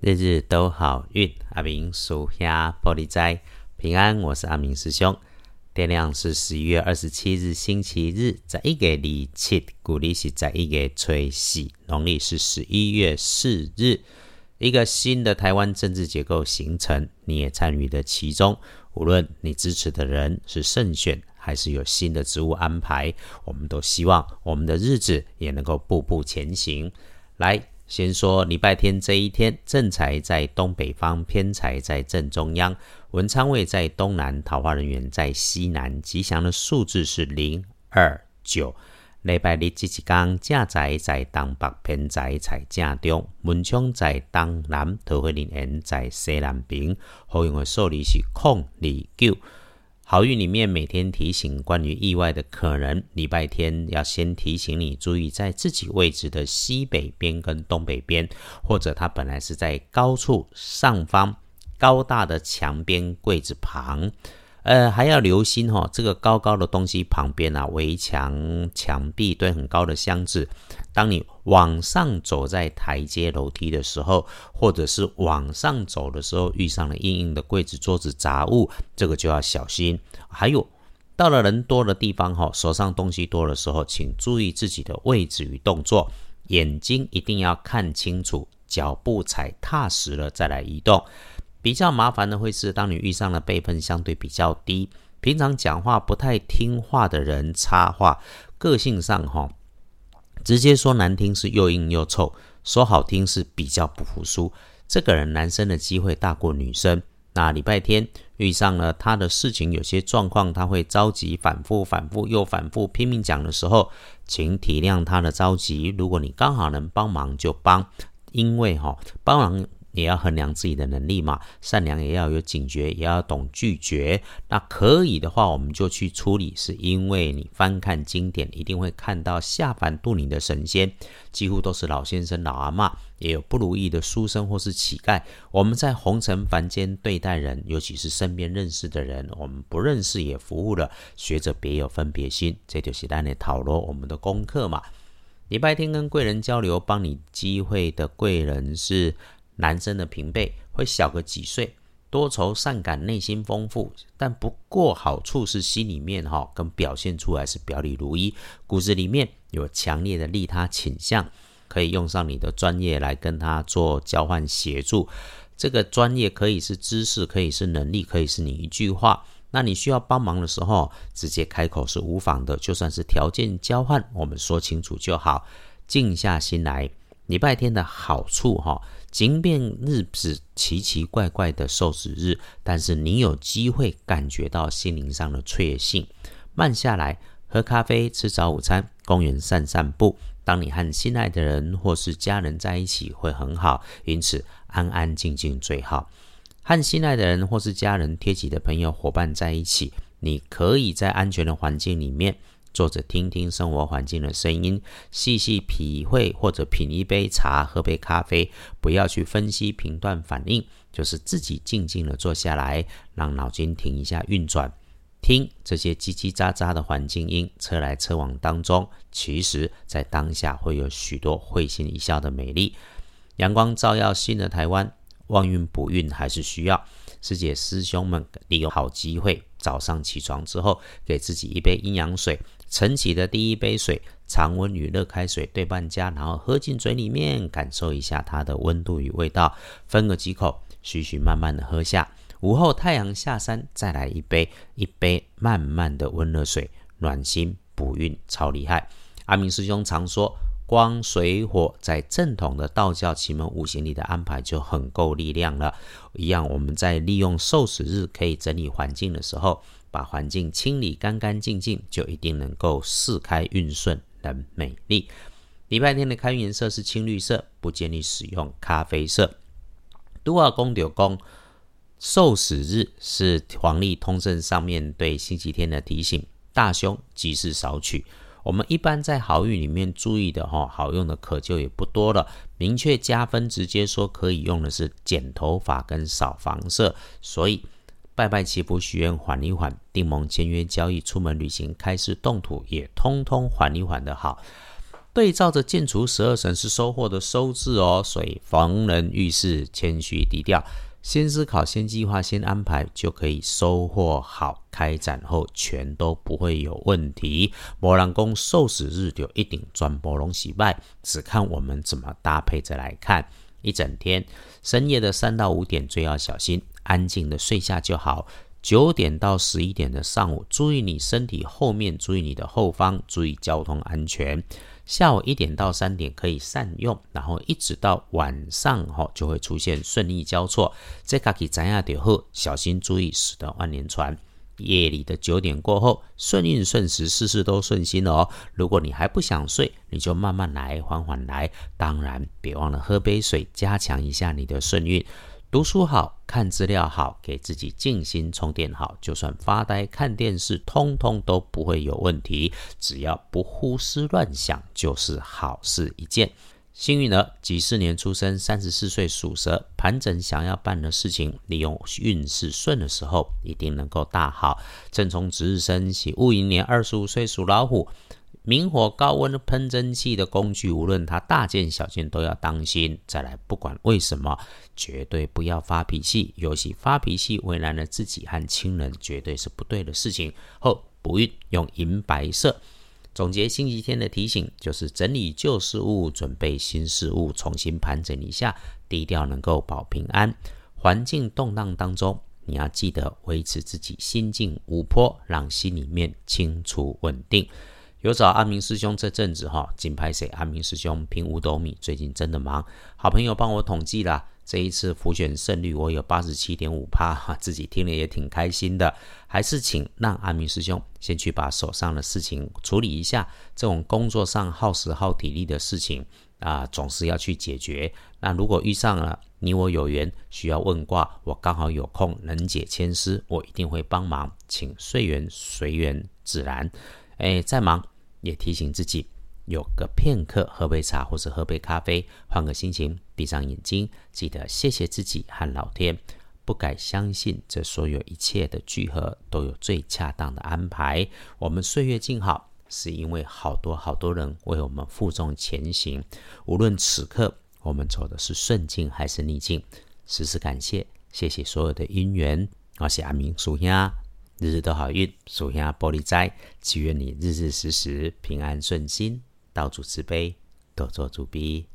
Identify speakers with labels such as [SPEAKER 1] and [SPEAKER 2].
[SPEAKER 1] 日日都好运，阿明属下玻璃斋平安。我是阿明师兄。天亮是十一月二十七日，星期日，在一个礼七，古历是在一个初四，农历是十一月四日。一个新的台湾政治结构形成，你也参与的其中。无论你支持的人是胜选，还是有新的职务安排，我们都希望我们的日子也能够步步前行。来。先说礼拜天这一天，正财在东北方，偏财在正中央，文昌位在东南，桃花人员在西南。吉祥的数字是零、二、九。礼拜日这一天，正财在东北，偏财在正中，文昌在东南，桃花人缘在西南边。好用的数字是空、二、九。好运里面每天提醒关于意外的可能，礼拜天要先提醒你注意在自己位置的西北边跟东北边，或者它本来是在高处上方高大的墙边柜子旁。呃，还要留心哈，这个高高的东西旁边啊，围墙、墙壁对很高的箱子。当你往上走在台阶楼梯的时候，或者是往上走的时候，遇上了硬硬的柜子、桌子、杂物，这个就要小心。还有，到了人多的地方哈，手上东西多的时候，请注意自己的位置与动作，眼睛一定要看清楚，脚步踩踏实了再来移动。比较麻烦的会是，当你遇上了辈分相对比较低、平常讲话不太听话的人插话，个性上哈，直接说难听是又硬又臭，说好听是比较不服输。这个人男生的机会大过女生。那礼拜天遇上了他的事情，有些状况他会着急，反复、反复又反复，拼命讲的时候，请体谅他的着急。如果你刚好能帮忙就帮，因为哈帮忙。也要衡量自己的能力嘛，善良也要有警觉，也要懂拒绝。那可以的话，我们就去处理。是因为你翻看经典，一定会看到下凡渡你的神仙，几乎都是老先生、老阿妈，也有不如意的书生或是乞丐。我们在红尘凡间对待人，尤其是身边认识的人，我们不认识也服务了，学着别有分别心，这就是咱的讨论我们的功课嘛。礼拜天跟贵人交流，帮你机会的贵人是。男生的平辈会小个几岁，多愁善感，内心丰富，但不过好处是心里面哈跟表现出来是表里如一，骨子里面有强烈的利他倾向，可以用上你的专业来跟他做交换协助。这个专业可以是知识，可以是能力，可以是你一句话。那你需要帮忙的时候，直接开口是无妨的，就算是条件交换，我们说清楚就好。静下心来，礼拜天的好处哈。即便日子奇奇怪怪的受死日，但是你有机会感觉到心灵上的确幸。慢下来，喝咖啡，吃早午餐，公园散散步。当你和心爱的人或是家人在一起，会很好。因此，安安静静最好。和心爱的人或是家人、贴己的朋友、伙伴在一起，你可以在安全的环境里面。坐着听听生活环境的声音，细细体会或者品一杯茶、喝杯咖啡，不要去分析、评断、反应，就是自己静静的坐下来，让脑筋停一下运转，听这些叽叽喳喳的环境音，车来车往当中，其实在当下会有许多会心一笑的美丽。阳光照耀新的台湾，旺运补运还是需要。师姐师兄们利用好机会，早上起床之后，给自己一杯阴阳水。晨起的第一杯水，常温与热开水对半加，然后喝进嘴里面，感受一下它的温度与味道，分个几口，徐徐慢慢的喝下。午后太阳下山，再来一杯，一杯慢慢的温热水，暖心补运，超厉害。阿明师兄常说，光水火在正统的道教奇门五行里的安排就很够力量了。一样，我们在利用受死日可以整理环境的时候。把环境清理干干净净，就一定能够四开运顺，人美丽。礼拜天的开运颜色是青绿色，不建议使用咖啡色。都二公九公受死日是黄历通胜上面对星期天的提醒，大凶吉事少取。我们一般在好运里面注意的哈，好用的可就也不多了。明确加分，直接说可以用的是剪头发跟扫房色，所以。拜拜祈福许愿缓一缓，订盟签约交易出门旅行开市动土也通通缓一缓的好。对照着建除十二神是收获的收字哦，所以逢人遇事谦虚低调，先思考、先计划、先安排，就可以收获好。开展后全都不会有问题。摩兰宫受死日就一定转波龙喜拜，只看我们怎么搭配着来看。一整天深夜的三到五点最要小心，安静的睡下就好。九点到十一点的上午，注意你身体后面，注意你的后方，注意交通安全。下午一点到三点可以善用，然后一直到晚上哈就会出现顺利交错。这卡可怎样点后，小心注意，使得万年船。夜里的九点过后，顺运顺时，事事都顺心哦。如果你还不想睡，你就慢慢来，缓缓来。当然，别忘了喝杯水，加强一下你的顺运。读书好看资料好，给自己静心充电好，就算发呆看电视，通通都不会有问题。只要不胡思乱想，就是好事一件。幸运儿，几四年出生，三十四岁属蛇，盘整想要办的事情，利用运势顺的时候，一定能够大好。正冲值日生，喜戊寅年，二十五岁属老虎。明火高温喷蒸汽的工具，无论它大件小件都要当心。再来，不管为什么，绝对不要发脾气，尤其发脾气为难了自己和亲人，绝对是不对的事情。后不运用银白色。总结星期天的提醒，就是整理旧事物，准备新事物，重新盘整一下，低调能够保平安。环境动荡当中，你要记得维持自己心境无波，让心里面清楚稳定。有找阿明师兄这阵子哈，金牌谁？阿明师兄拼五斗米，最近真的忙。好朋友帮我统计了，这一次浮选胜率我有八十七点五趴哈，自己听了也挺开心的。还是请让阿明师兄先去把手上的事情处理一下，这种工作上耗时耗体力的事情啊，总是要去解决。那如果遇上了你我有缘需要问卦，我刚好有空能解千丝，我一定会帮忙，请随缘随缘自然。哎，再忙也提醒自己，有个片刻喝杯茶或者喝杯咖啡，换个心情，闭上眼睛，记得谢谢自己和老天。不敢相信，这所有一切的聚合都有最恰当的安排。我们岁月静好，是因为好多好多人为我们负重前行。无论此刻我们走的是顺境还是逆境，时时感谢，谢谢所有的因缘。我是阿明属兄。日日都好运，属下玻璃斋，祈愿你日日时时平安顺心，道主慈悲，多做主逼。